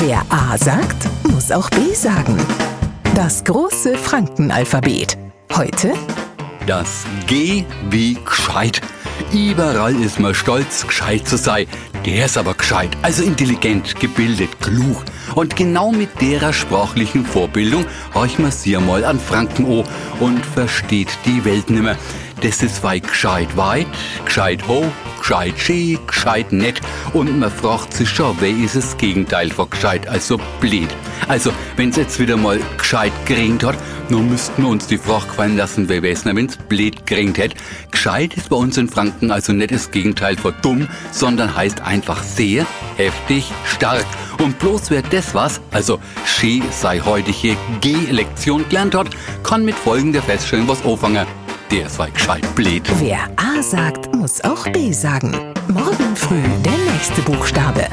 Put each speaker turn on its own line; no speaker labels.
Wer A sagt, muss auch B sagen. Das große Frankenalphabet. Heute
Das G wie gescheit. Überall ist man stolz, gescheit zu sein. Der ist aber gescheit, also intelligent, gebildet, klug. Und genau mit derer sprachlichen Vorbildung horch man sie mal an Franken an und versteht die Welt nimmer. Das ist wei gescheit weit, gescheit hoch, gescheit schee, gescheit nett. Und man fragt sich schon, wer ist das Gegenteil von gescheit, also blöd. Also, wenn's jetzt wieder mal gescheit geregnet hat, nun müssten wir uns die Frage gefallen lassen, wer wär's wenn's blöd geregnet hätte. Gescheit ist bei uns in Franken also nicht das Gegenteil von dumm, sondern heißt einfach sehr, heftig, stark. Und bloß wer das was, also schee sei heutige G-Lektion gelernt hat, kann mit folgender Feststellung was anfangen. Der sei gescheit blöd.
Wer A sagt, muss auch B sagen. Morgen früh der nächste Buchstabe.